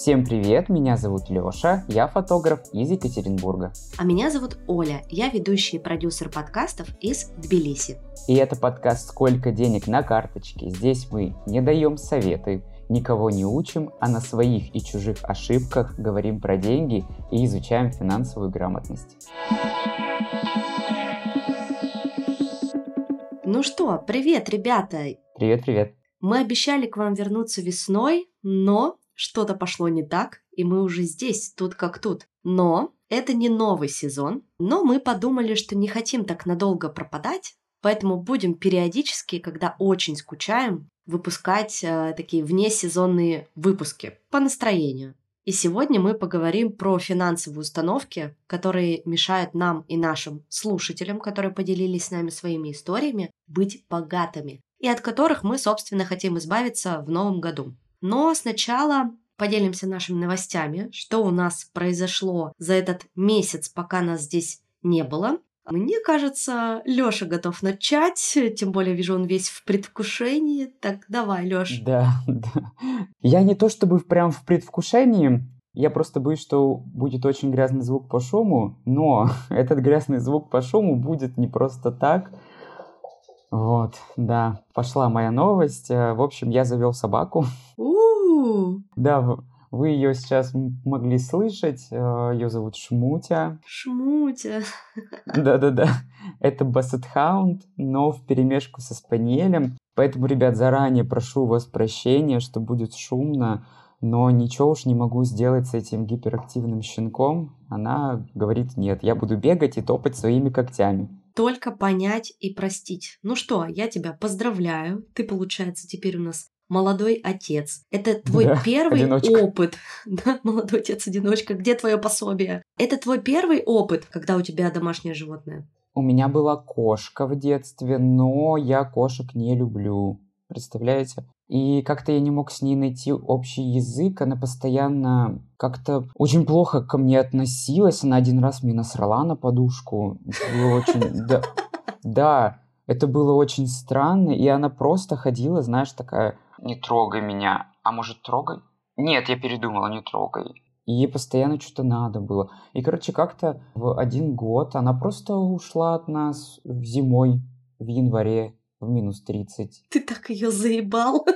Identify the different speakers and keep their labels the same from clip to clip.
Speaker 1: Всем привет, меня зовут Лёша, я фотограф из Екатеринбурга.
Speaker 2: А меня зовут Оля, я ведущий и продюсер подкастов из Тбилиси.
Speaker 1: И это подкаст «Сколько денег на карточке?». Здесь мы не даем советы, никого не учим, а на своих и чужих ошибках говорим про деньги и изучаем финансовую грамотность.
Speaker 2: Ну что, привет, ребята!
Speaker 1: Привет-привет!
Speaker 2: Мы обещали к вам вернуться весной, но что-то пошло не так, и мы уже здесь, тут как тут. Но это не новый сезон, но мы подумали, что не хотим так надолго пропадать, поэтому будем периодически, когда очень скучаем, выпускать э, такие внесезонные выпуски по настроению. И сегодня мы поговорим про финансовые установки, которые мешают нам и нашим слушателям, которые поделились с нами своими историями, быть богатыми, и от которых мы, собственно, хотим избавиться в новом году. Но сначала поделимся нашими новостями, что у нас произошло за этот месяц, пока нас здесь не было. Мне кажется, Лёша готов начать, тем более вижу, он весь в предвкушении. Так, давай, Лёш.
Speaker 1: Да, да. Я не то чтобы прям в предвкушении, я просто боюсь, что будет очень грязный звук по шуму, но этот грязный звук по шуму будет не просто так. Вот, да, пошла моя новость. Э, в общем, я завел собаку. Да, вы ее сейчас могли слышать. Э, ее зовут Шмутя.
Speaker 2: Шмутя.
Speaker 1: Да-да-да. Это Бассет Хаунд, но в перемешку со Спаниелем. Поэтому, ребят, заранее прошу вас прощения, что будет шумно, но ничего уж не могу сделать с этим гиперактивным щенком. Она говорит нет, я буду бегать и топать своими когтями
Speaker 2: только понять и простить. Ну что, я тебя поздравляю. Ты, получается, теперь у нас молодой отец. Это твой да, первый одиночка. опыт. Да, молодой отец-одиночка. Где твое пособие? Это твой первый опыт, когда у тебя домашнее животное?
Speaker 1: У меня была кошка в детстве, но я кошек не люблю. Представляете? И как-то я не мог с ней найти общий язык. Она постоянно как-то очень плохо ко мне относилась. Она один раз мне насрала на подушку. Это было очень... Да, да, это было очень странно. И она просто ходила, знаешь, такая... Не трогай меня. А может, трогай? Нет, я передумала, не трогай. И ей постоянно что-то надо было. И, короче, как-то в один год она просто ушла от нас зимой, в январе в минус 30.
Speaker 2: Ты так ее заебал.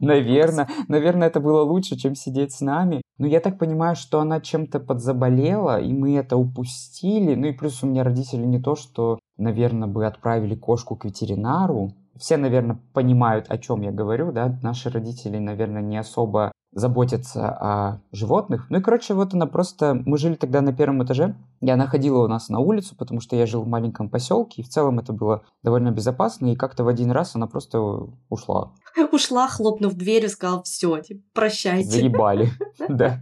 Speaker 1: Наверное, наверное, это было лучше, чем сидеть с нами. Но я так понимаю, что она чем-то подзаболела, и мы это упустили. Ну и плюс у меня родители не то, что, наверное, бы отправили кошку к ветеринару. Все, наверное, понимают, о чем я говорю, да. Наши родители, наверное, не особо заботиться о животных. Ну и, короче, вот она просто... Мы жили тогда на первом этаже, и она ходила у нас на улицу, потому что я жил в маленьком поселке, и в целом это было довольно безопасно, и как-то в один раз она просто ушла.
Speaker 2: Ушла, хлопнув дверью, сказала, все, типа, прощайте.
Speaker 1: Заебали, да.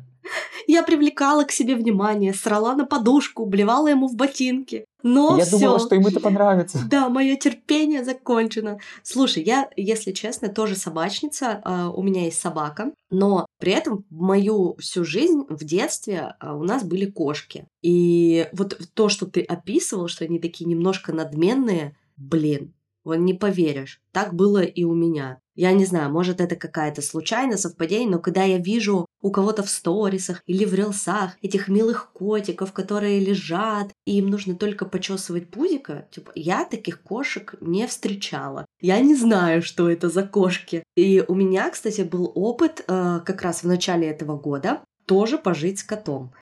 Speaker 2: Я привлекала к себе внимание, срала на подушку, блевала ему в ботинки. Но
Speaker 1: я
Speaker 2: всё.
Speaker 1: думала, что им это понравится.
Speaker 2: Да, мое терпение закончено. Слушай, я, если честно, тоже собачница. Uh, у меня есть собака, но при этом мою всю жизнь в детстве uh, у нас были кошки. И вот то, что ты описывал, что они такие немножко надменные, блин, вот не поверишь, так было и у меня. Я не знаю, может это какая-то случайное совпадение, но когда я вижу у кого-то в сторисах или в рилсах этих милых котиков, которые лежат, и им нужно только почесывать пузика, типа, я таких кошек не встречала. Я не знаю, что это за кошки. И у меня, кстати, был опыт э, как раз в начале этого года тоже пожить с котом.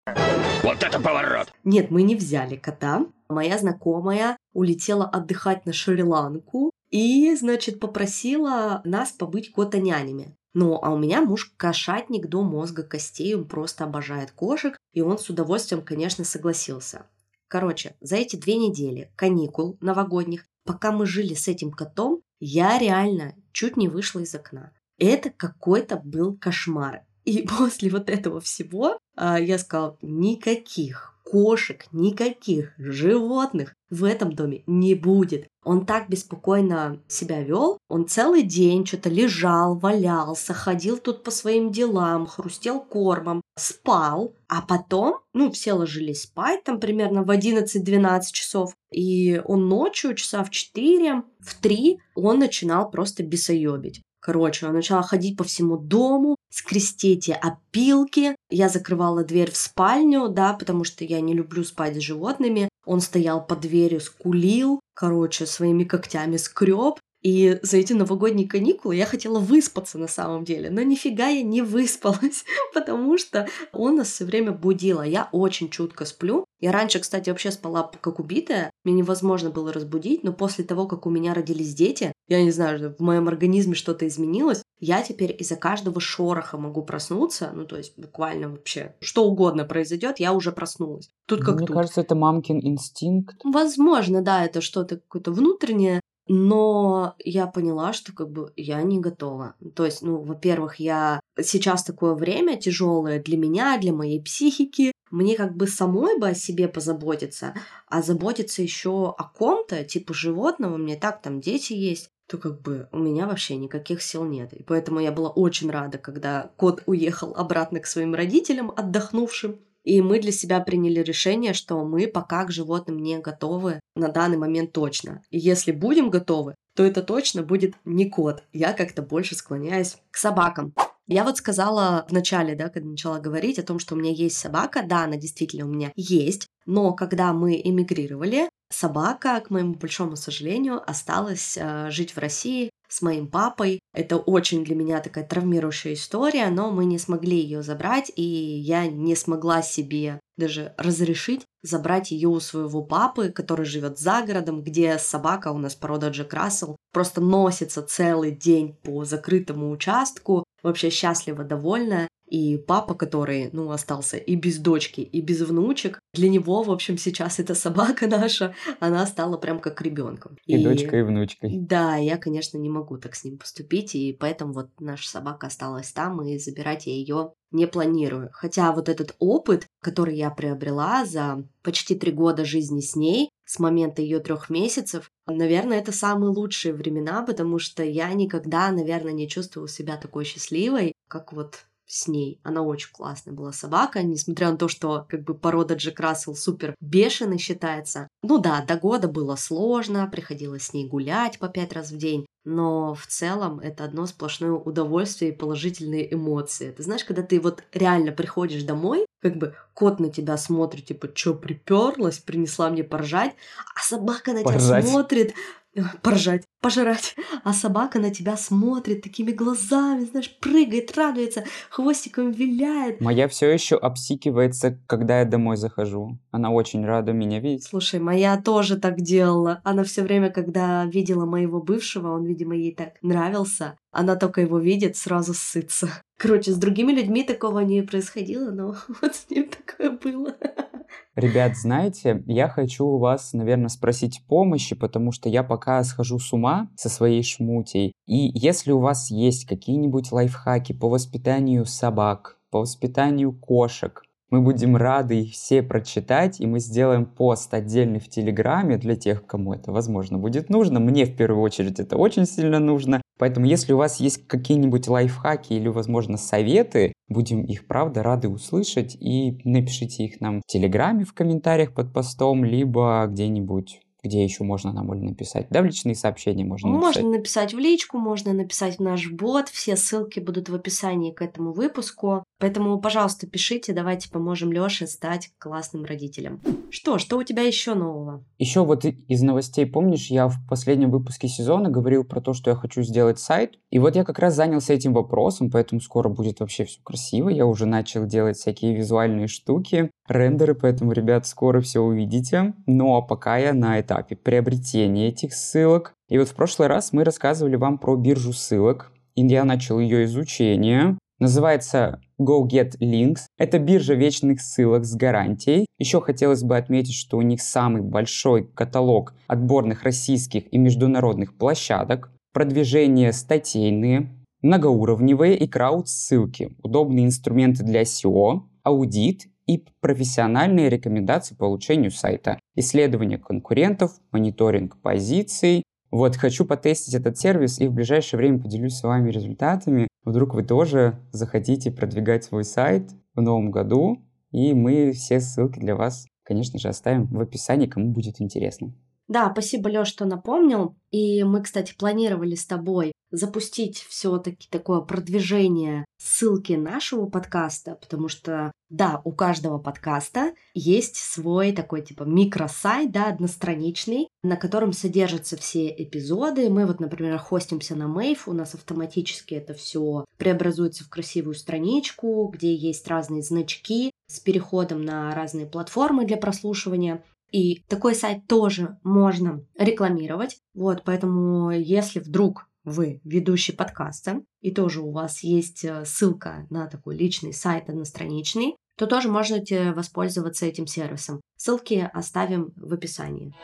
Speaker 3: Вот это поворот!
Speaker 2: Нет, мы не взяли кота. Моя знакомая улетела отдыхать на Шри-Ланку, и, значит, попросила нас побыть кота-нянями. Ну, а у меня муж кошатник до мозга костей, он просто обожает кошек, и он с удовольствием, конечно, согласился. Короче, за эти две недели каникул новогодних, пока мы жили с этим котом, я реально чуть не вышла из окна. Это какой-то был кошмар. И после вот этого всего а, я сказала, никаких кошек, никаких животных в этом доме не будет. Он так беспокойно себя вел. Он целый день что-то лежал, валялся, ходил тут по своим делам, хрустел кормом, спал. А потом, ну, все ложились спать там примерно в 11-12 часов. И он ночью, часа в 4, в 3, он начинал просто бесоебить. Короче, он начал ходить по всему дому, скрестить опилки, Я закрывала дверь в спальню, да, потому что я не люблю спать с животными. Он стоял под дверью, скулил, короче, своими когтями скреб. И за эти новогодние каникулы я хотела выспаться на самом деле, но нифига я не выспалась, потому что он нас все время будил, а я очень чутко сплю. Я раньше, кстати, вообще спала как убитая, мне невозможно было разбудить, но после того, как у меня родились дети, я не знаю, в моем организме что-то изменилось, я теперь из-за каждого шороха могу проснуться, ну то есть буквально вообще что угодно произойдет, я уже проснулась. Тут как
Speaker 1: Мне
Speaker 2: тут.
Speaker 1: кажется, это мамкин инстинкт.
Speaker 2: Возможно, да, это что-то какое-то внутреннее, но я поняла, что как бы я не готова. То есть, ну, во-первых, я сейчас такое время тяжелое для меня, для моей психики. Мне как бы самой бы о себе позаботиться, а заботиться еще о ком-то, типа животного, мне так там дети есть, то как бы у меня вообще никаких сил нет. И поэтому я была очень рада, когда кот уехал обратно к своим родителям, отдохнувшим. И мы для себя приняли решение, что мы пока к животным не готовы на данный момент точно. И если будем готовы, то это точно будет не кот. Я как-то больше склоняюсь к собакам. Я вот сказала в начале, да, когда начала говорить о том, что у меня есть собака. Да, она действительно у меня есть. Но когда мы эмигрировали, собака, к моему большому сожалению, осталась э, жить в России с моим папой. Это очень для меня такая травмирующая история, но мы не смогли ее забрать, и я не смогла себе даже разрешить забрать ее у своего папы, который живет за городом, где собака у нас порода Джек Рассел просто носится целый день по закрытому участку, вообще счастлива, довольна. И папа, который, ну, остался и без дочки, и без внучек, для него, в общем, сейчас эта собака наша, она стала прям как ребенком.
Speaker 1: И, и дочкой, и внучкой.
Speaker 2: Да, я, конечно, не могу так с ним поступить, и поэтому вот наша собака осталась там, и забирать я ее не планирую. Хотя вот этот опыт, который я приобрела за почти три года жизни с ней, с момента ее трех месяцев, наверное, это самые лучшие времена, потому что я никогда, наверное, не чувствовала себя такой счастливой, как вот с ней. Она очень классная была собака, несмотря на то, что как бы порода Джек Рассел супер бешеный считается. Ну да, до года было сложно, приходилось с ней гулять по пять раз в день, но в целом это одно сплошное удовольствие и положительные эмоции. Ты знаешь, когда ты вот реально приходишь домой, как бы кот на тебя смотрит, типа, чё, приперлась, принесла мне поржать, а собака на поржать. тебя смотрит, поржать, пожрать. А собака на тебя смотрит такими глазами, знаешь, прыгает, радуется, хвостиком виляет.
Speaker 1: Моя все еще обсикивается, когда я домой захожу. Она очень рада меня видеть.
Speaker 2: Слушай, моя тоже так делала. Она все время, когда видела моего бывшего, он, видимо, ей так нравился, она только его видит, сразу сытся. Короче, с другими людьми такого не происходило, но вот с ним такое было.
Speaker 1: Ребят, знаете, я хочу у вас, наверное, спросить помощи, потому что я пока схожу с ума со своей шмутей. И если у вас есть какие-нибудь лайфхаки по воспитанию собак, по воспитанию кошек, мы будем рады их все прочитать, и мы сделаем пост отдельный в Телеграме для тех, кому это, возможно, будет нужно. Мне в первую очередь это очень сильно нужно. Поэтому, если у вас есть какие-нибудь лайфхаки или, возможно, советы, будем их, правда, рады услышать. И напишите их нам в Телеграме в комментариях под постом, либо где-нибудь где еще можно нам написать? Да, в личные сообщения можно
Speaker 2: написать. Можно написать в личку, можно написать в наш бот. Все ссылки будут в описании к этому выпуску. Поэтому, пожалуйста, пишите, давайте поможем Лёше стать классным родителем. Что, что у тебя еще нового?
Speaker 1: Еще вот из новостей, помнишь, я в последнем выпуске сезона говорил про то, что я хочу сделать сайт. И вот я как раз занялся этим вопросом, поэтому скоро будет вообще все красиво. Я уже начал делать всякие визуальные штуки, рендеры, поэтому, ребят, скоро все увидите. Но пока я на этапе приобретения этих ссылок. И вот в прошлый раз мы рассказывали вам про биржу ссылок. И я начал ее изучение. Называется Go Get Links. Это биржа вечных ссылок с гарантией. Еще хотелось бы отметить, что у них самый большой каталог отборных российских и международных площадок. Продвижение статейные, многоуровневые и крауд-ссылки, удобные инструменты для SEO, аудит и профессиональные рекомендации по улучшению сайта, исследование конкурентов, мониторинг позиций, вот, хочу потестить этот сервис и в ближайшее время поделюсь с вами результатами. Вдруг вы тоже захотите продвигать свой сайт в новом году, и мы все ссылки для вас, конечно же, оставим в описании, кому будет интересно.
Speaker 2: Да, спасибо, Лёш, что напомнил. И мы, кстати, планировали с тобой запустить все-таки такое продвижение ссылки нашего подкаста, потому что, да, у каждого подкаста есть свой такой типа микросайт, да, одностраничный, на котором содержатся все эпизоды. Мы вот, например, хостимся на Мэйв, у нас автоматически это все преобразуется в красивую страничку, где есть разные значки с переходом на разные платформы для прослушивания. И такой сайт тоже можно рекламировать. Вот, поэтому если вдруг вы ведущий подкаста, и тоже у вас есть э, ссылка на такой личный сайт одностраничный, то тоже можете воспользоваться этим сервисом. Ссылки оставим в описании.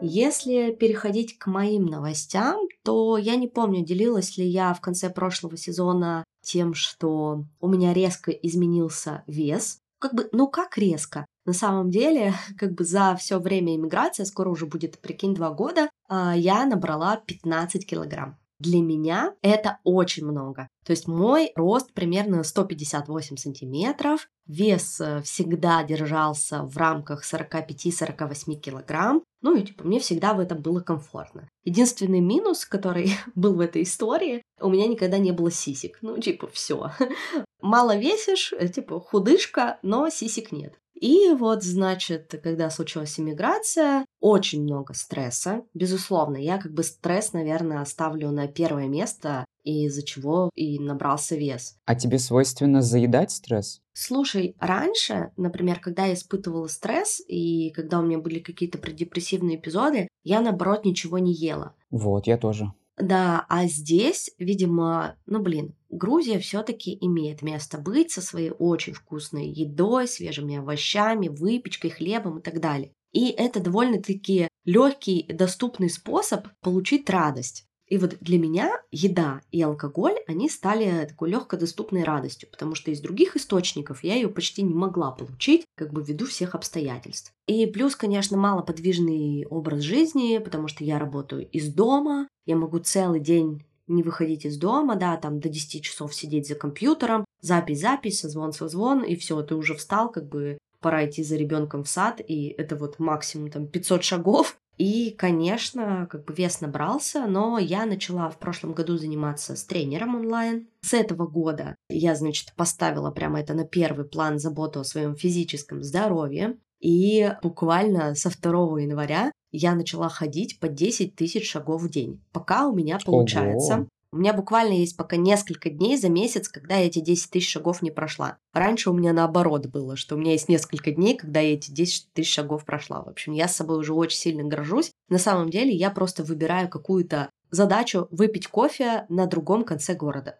Speaker 2: Если переходить к моим новостям, то я не помню, делилась ли я в конце прошлого сезона тем, что у меня резко изменился вес. Как бы, ну как резко? На самом деле, как бы за все время иммиграции, скоро уже будет, прикинь, два года, а, я набрала 15 килограмм. Для меня это очень много. То есть мой рост примерно 158 сантиметров, вес э, всегда держался в рамках 45-48 килограмм, ну и типа мне всегда в этом было комфортно. Единственный минус, который был в этой истории, у меня никогда не было сисек. Ну типа все. Мало весишь, э, типа худышка, но сисек нет. И вот, значит, когда случилась иммиграция, очень много стресса, безусловно. Я как бы стресс, наверное, оставлю на первое место, из-за чего и набрался вес.
Speaker 1: А тебе свойственно заедать стресс?
Speaker 2: Слушай, раньше, например, когда я испытывала стресс и когда у меня были какие-то предепрессивные эпизоды, я, наоборот, ничего не ела.
Speaker 1: Вот, я тоже.
Speaker 2: Да, а здесь, видимо, ну блин, Грузия все-таки имеет место быть со своей очень вкусной едой, свежими овощами, выпечкой, хлебом и так далее. И это довольно-таки легкий, доступный способ получить радость. И вот для меня еда и алкоголь, они стали такой легко доступной радостью, потому что из других источников я ее почти не могла получить, как бы ввиду всех обстоятельств. И плюс, конечно, малоподвижный образ жизни, потому что я работаю из дома, я могу целый день не выходить из дома, да, там до 10 часов сидеть за компьютером, запись-запись, созвон-созвон, и все, ты уже встал, как бы пора идти за ребенком в сад, и это вот максимум там 500 шагов. И, конечно, как бы вес набрался, но я начала в прошлом году заниматься с тренером онлайн. С этого года я, значит, поставила прямо это на первый план заботу о своем физическом здоровье. И буквально со 2 января я начала ходить по 10 тысяч шагов в день. Пока у меня получается. Ого. У меня буквально есть пока несколько дней за месяц, когда я эти 10 тысяч шагов не прошла. Раньше у меня наоборот было, что у меня есть несколько дней, когда я эти 10 тысяч шагов прошла. В общем, я с собой уже очень сильно горжусь. На самом деле я просто выбираю какую-то задачу выпить кофе на другом конце города.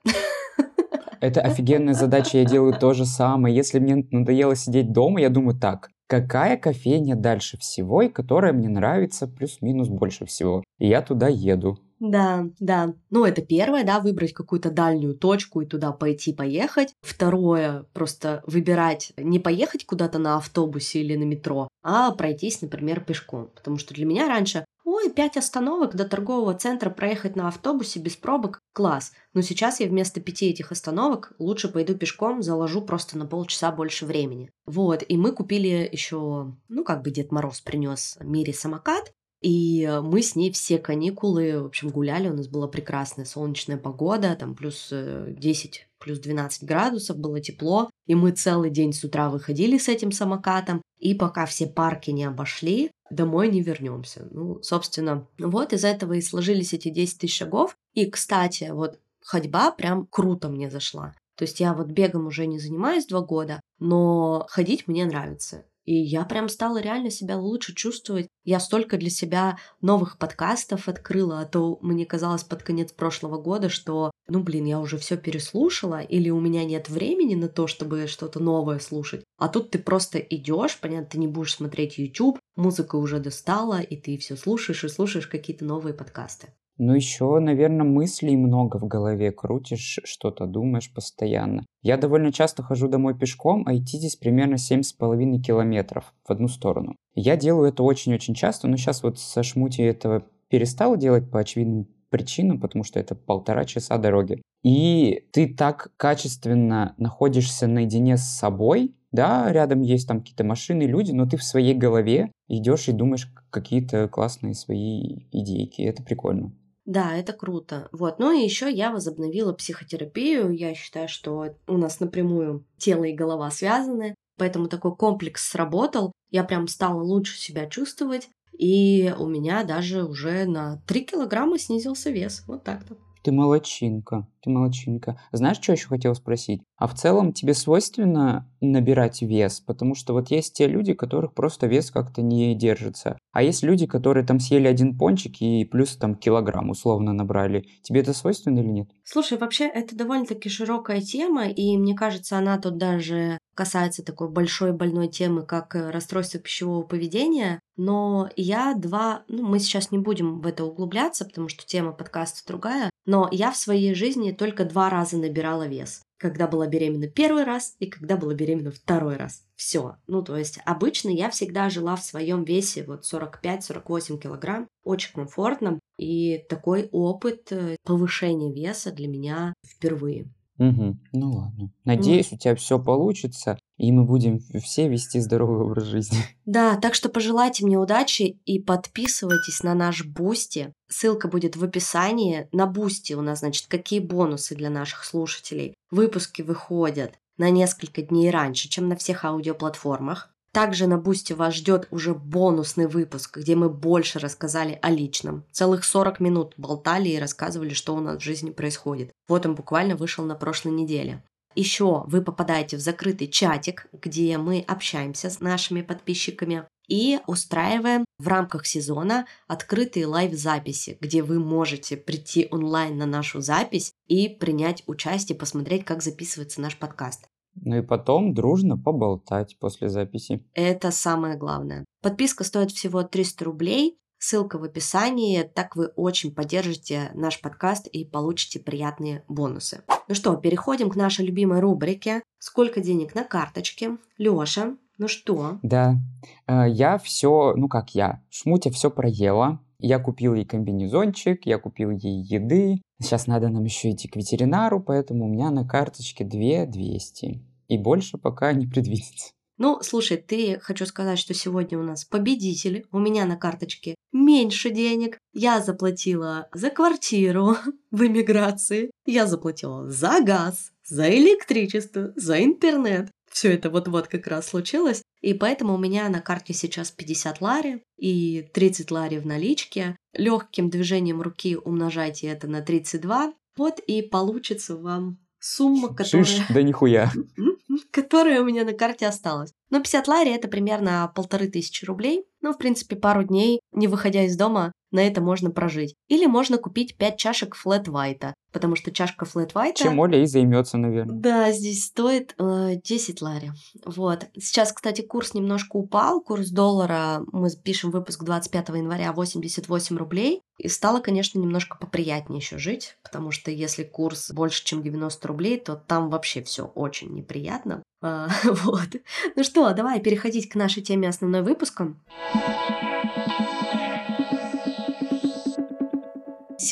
Speaker 1: Это офигенная задача, я делаю то же самое. Если мне надоело сидеть дома, я думаю так, какая кофейня дальше всего и которая мне нравится плюс-минус больше всего. И я туда еду.
Speaker 2: Да, да. Ну, это первое, да, выбрать какую-то дальнюю точку и туда пойти поехать. Второе, просто выбирать не поехать куда-то на автобусе или на метро, а пройтись, например, пешком. Потому что для меня раньше Ой, пять остановок до торгового центра проехать на автобусе без пробок – класс. Но сейчас я вместо пяти этих остановок лучше пойду пешком, заложу просто на полчаса больше времени. Вот, и мы купили еще, ну, как бы Дед Мороз принес Мире самокат, и мы с ней все каникулы, в общем, гуляли, у нас была прекрасная солнечная погода, там плюс 10 э, плюс 12 градусов, было тепло, и мы целый день с утра выходили с этим самокатом, и пока все парки не обошли, домой не вернемся. Ну, собственно, вот из этого и сложились эти 10 тысяч шагов. И, кстати, вот ходьба прям круто мне зашла. То есть я вот бегом уже не занимаюсь два года, но ходить мне нравится. И я прям стала реально себя лучше чувствовать. Я столько для себя новых подкастов открыла, а то мне казалось под конец прошлого года, что, ну блин, я уже все переслушала, или у меня нет времени на то, чтобы что-то новое слушать. А тут ты просто идешь, понятно, ты не будешь смотреть YouTube, музыка уже достала, и ты все слушаешь и слушаешь какие-то новые подкасты.
Speaker 1: Ну, еще, наверное, мыслей много в голове, крутишь, что-то думаешь постоянно. Я довольно часто хожу домой пешком, а идти здесь примерно 7,5 километров в одну сторону. Я делаю это очень-очень часто, но сейчас вот со Шмути этого перестал делать по очевидным причинам, потому что это полтора часа дороги. И ты так качественно находишься наедине с собой, Да, рядом есть там какие-то машины, люди, но ты в своей голове идешь и думаешь какие-то классные свои идейки. Это прикольно.
Speaker 2: Да, это круто. Вот. Ну и еще я возобновила психотерапию. Я считаю, что у нас напрямую тело и голова связаны. Поэтому такой комплекс сработал. Я прям стала лучше себя чувствовать. И у меня даже уже на 3 килограмма снизился вес. Вот так-то.
Speaker 1: Ты молочинка, ты молочинка. Знаешь, что еще хотел спросить? А в целом тебе свойственно набирать вес? Потому что вот есть те люди, которых просто вес как-то не держится. А есть люди, которые там съели один пончик и плюс там килограмм условно набрали. Тебе это свойственно или нет?
Speaker 2: Слушай, вообще это довольно-таки широкая тема, и мне кажется, она тут даже касается такой большой больной темы, как э, расстройство пищевого поведения. Но я два, ну мы сейчас не будем в это углубляться, потому что тема подкаста другая, но я в своей жизни только два раза набирала вес когда была беременна первый раз и когда была беременна второй раз. Все. Ну, то есть обычно я всегда жила в своем весе вот 45-48 килограмм, очень комфортно. И такой опыт э, повышения веса для меня впервые.
Speaker 1: Угу. Ну ладно. Надеюсь, у тебя все получится, и мы будем все вести здоровый образ жизни.
Speaker 2: Да, так что пожелайте мне удачи и подписывайтесь на наш Boosty. Ссылка будет в описании. На Boosty у нас, значит, какие бонусы для наших слушателей. Выпуски выходят на несколько дней раньше, чем на всех аудиоплатформах. Также на Boosty вас ждет уже бонусный выпуск, где мы больше рассказали о личном. Целых 40 минут болтали и рассказывали, что у нас в жизни происходит. Вот он буквально вышел на прошлой неделе. Еще вы попадаете в закрытый чатик, где мы общаемся с нашими подписчиками и устраиваем в рамках сезона открытые лайв-записи, где вы можете прийти онлайн на нашу запись и принять участие, посмотреть, как записывается наш подкаст.
Speaker 1: Ну и потом дружно поболтать после записи.
Speaker 2: Это самое главное. Подписка стоит всего 300 рублей. Ссылка в описании, так вы очень поддержите наш подкаст и получите приятные бонусы. Ну что, переходим к нашей любимой рубрике «Сколько денег на карточке?» Лёша, ну что?
Speaker 1: Да, э, я все, ну как я, Шмутя все проела. Я купил ей комбинезончик, я купил ей еды. Сейчас надо нам еще идти к ветеринару, поэтому у меня на карточке 2 200. И больше пока не предвидится.
Speaker 2: Ну, слушай, ты хочу сказать, что сегодня у нас победители. У меня на карточке меньше денег. Я заплатила за квартиру в эмиграции. Я заплатила за газ, за электричество, за интернет. Все это вот-вот как раз случилось. И поэтому у меня на карте сейчас 50 лари и 30 лари в наличке. Легким движением руки умножайте это на 32. Вот и получится вам сумма, которая...
Speaker 1: Шиш, да нихуя.
Speaker 2: которая у меня на карте осталась. Но 50 лари это примерно полторы тысячи рублей. Ну, в принципе, пару дней, не выходя из дома, на это можно прожить. Или можно купить 5 чашек флет вайта, потому что чашка флет вайта...
Speaker 1: Чем Оля и займется, наверное.
Speaker 2: Да, здесь стоит э, 10 лари. Вот. Сейчас, кстати, курс немножко упал. Курс доллара, мы пишем выпуск 25 января, 88 рублей. И стало, конечно, немножко поприятнее еще жить, потому что если курс больше, чем 90 рублей, то там вообще все очень неприятно. А, вот. Ну что, давай переходить к нашей теме основной выпуска.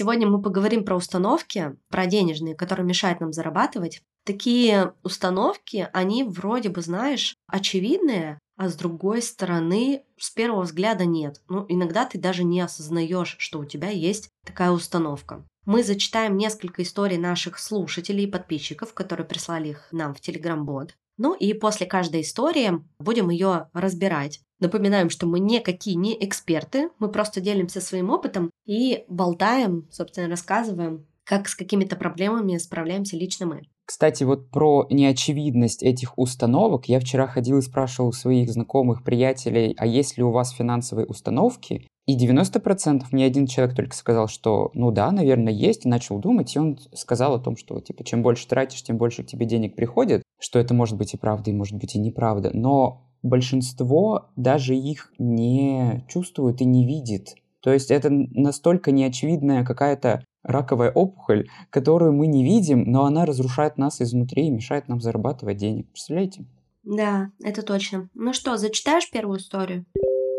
Speaker 2: Сегодня мы поговорим про установки, про денежные, которые мешают нам зарабатывать. Такие установки, они вроде бы, знаешь, очевидные, а с другой стороны, с первого взгляда нет. Ну, иногда ты даже не осознаешь, что у тебя есть такая установка. Мы зачитаем несколько историй наших слушателей и подписчиков, которые прислали их нам в Telegram-бот. Ну и после каждой истории будем ее разбирать. Напоминаем, что мы никакие не эксперты, мы просто делимся своим опытом и болтаем, собственно, рассказываем, как с какими-то проблемами справляемся лично мы.
Speaker 1: Кстати, вот про неочевидность этих установок я вчера ходил и спрашивал у своих знакомых, приятелей, а есть ли у вас финансовые установки? И 90% мне один человек только сказал, что ну да, наверное, есть, и начал думать, и он сказал о том, что типа чем больше тратишь, тем больше к тебе денег приходит, что это может быть и правда, и может быть и неправда, но большинство даже их не чувствует и не видит. То есть это настолько неочевидная какая-то раковая опухоль, которую мы не видим, но она разрушает нас изнутри и мешает нам зарабатывать денег. Представляете?
Speaker 2: Да, это точно. Ну что, зачитаешь первую историю?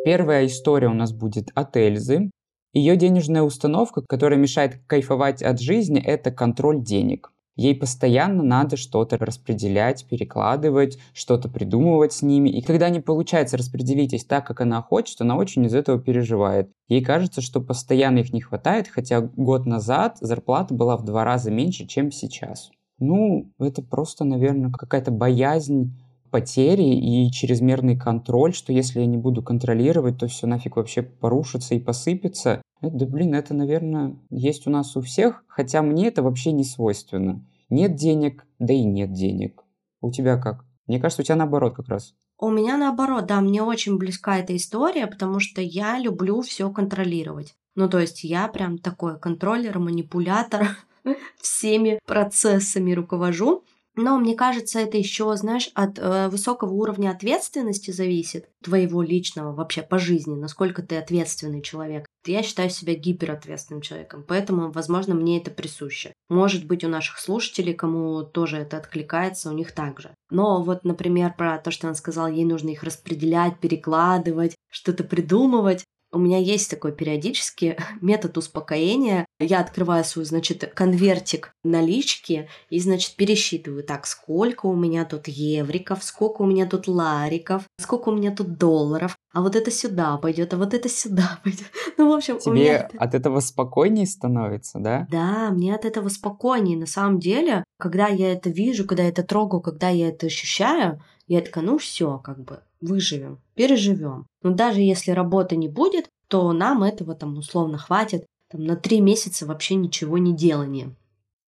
Speaker 1: Первая история у нас будет от Эльзы. Ее денежная установка, которая мешает кайфовать от жизни, это контроль денег. Ей постоянно надо что-то распределять, перекладывать, что-то придумывать с ними. И когда не получается распределить их так, как она хочет, она очень из этого переживает. Ей кажется, что постоянно их не хватает, хотя год назад зарплата была в два раза меньше, чем сейчас. Ну, это просто, наверное, какая-то боязнь потери и чрезмерный контроль, что если я не буду контролировать, то все нафиг вообще порушится и посыпется. Это, да блин, это, наверное, есть у нас у всех, хотя мне это вообще не свойственно. Нет денег, да и нет денег. У тебя как? Мне кажется, у тебя наоборот как раз.
Speaker 2: У меня наоборот, да, мне очень близка эта история, потому что я люблю все контролировать. Ну, то есть я прям такой контроллер, манипулятор, всеми процессами руковожу. Но мне кажется, это еще, знаешь, от э, высокого уровня ответственности зависит твоего личного вообще по жизни, насколько ты ответственный человек. Я считаю себя гиперответственным человеком, поэтому, возможно, мне это присуще. Может быть, у наших слушателей, кому тоже это откликается, у них также. Но вот, например, про то, что он сказал, ей нужно их распределять, перекладывать, что-то придумывать. У меня есть такой периодически метод успокоения. Я открываю свой, значит, конвертик налички и, значит, пересчитываю. Так, сколько у меня тут евриков, сколько у меня тут лариков, сколько у меня тут долларов. А вот это сюда пойдет, а вот это сюда пойдет. Ну, в общем,
Speaker 1: Тебе меня... от этого спокойнее становится, да?
Speaker 2: Да, мне от этого спокойнее. На самом деле, когда я это вижу, когда я это трогаю, когда я это ощущаю, я такая, ну все, как бы, выживем, переживем. Но даже если работы не будет, то нам этого там условно хватит там, на три месяца вообще ничего не делания.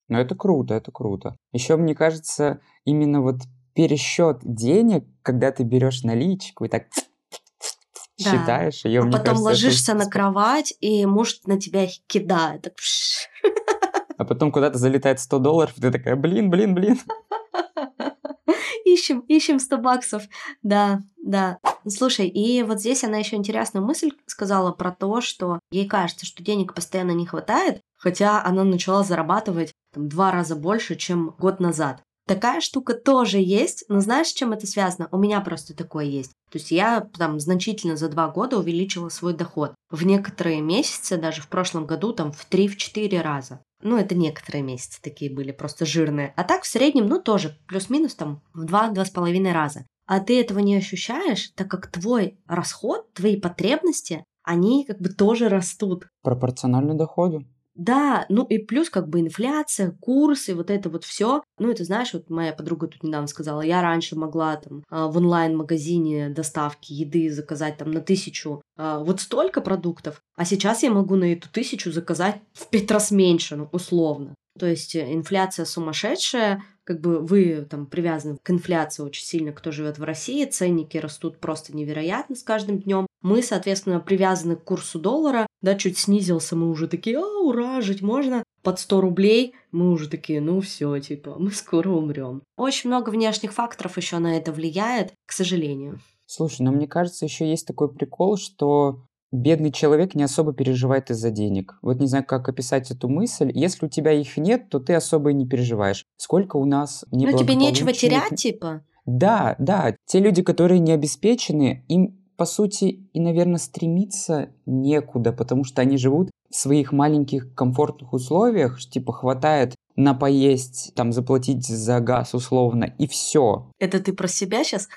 Speaker 1: Ну это круто, это круто. Еще мне кажется, именно вот пересчет денег, когда ты берешь наличку и так да. считаешь ее.
Speaker 2: А потом кажется, ложишься это... на кровать, и муж на тебя их кидает.
Speaker 1: А потом куда-то залетает 100 долларов, и ты такая, блин, блин, блин
Speaker 2: ищем, ищем 100 баксов. Да, да. Слушай, и вот здесь она еще интересную мысль сказала про то, что ей кажется, что денег постоянно не хватает, хотя она начала зарабатывать там, два раза больше, чем год назад. Такая штука тоже есть, но знаешь, с чем это связано? У меня просто такое есть. То есть я там значительно за два года увеличила свой доход. В некоторые месяцы, даже в прошлом году, там в 3-4 раза. Ну, это некоторые месяцы такие были, просто жирные. А так в среднем, ну, тоже плюс-минус там в 2-2,5 раза. А ты этого не ощущаешь, так как твой расход, твои потребности, они как бы тоже растут.
Speaker 1: Пропорционально доходу.
Speaker 2: Да, ну и плюс как бы инфляция, курсы, вот это вот все. Ну, это знаешь, вот моя подруга тут недавно сказала, я раньше могла там а, в онлайн-магазине доставки еды заказать там на тысячу а, вот столько продуктов, а сейчас я могу на эту тысячу заказать в пять раз меньше, ну, условно. То есть э, инфляция сумасшедшая, как бы вы там привязаны к инфляции очень сильно, кто живет в России, ценники растут просто невероятно с каждым днем. Мы, соответственно, привязаны к курсу доллара, да, чуть снизился, мы уже такие, а, ура, жить можно. Под 100 рублей мы уже такие, ну все, типа, мы скоро умрем. Очень много внешних факторов еще на это влияет, к сожалению.
Speaker 1: Слушай, но мне кажется, еще есть такой прикол, что бедный человек не особо переживает из-за денег. Вот не знаю, как описать эту мысль. Если у тебя их нет, то ты особо и не переживаешь. Сколько у нас
Speaker 2: Ну, тебе нечего терять, типа?
Speaker 1: Да, да. Те люди, которые не обеспечены, им по сути, и, наверное, стремиться некуда, потому что они живут в своих маленьких комфортных условиях, типа хватает на поесть, там заплатить за газ условно, и все.
Speaker 2: Это ты про себя сейчас?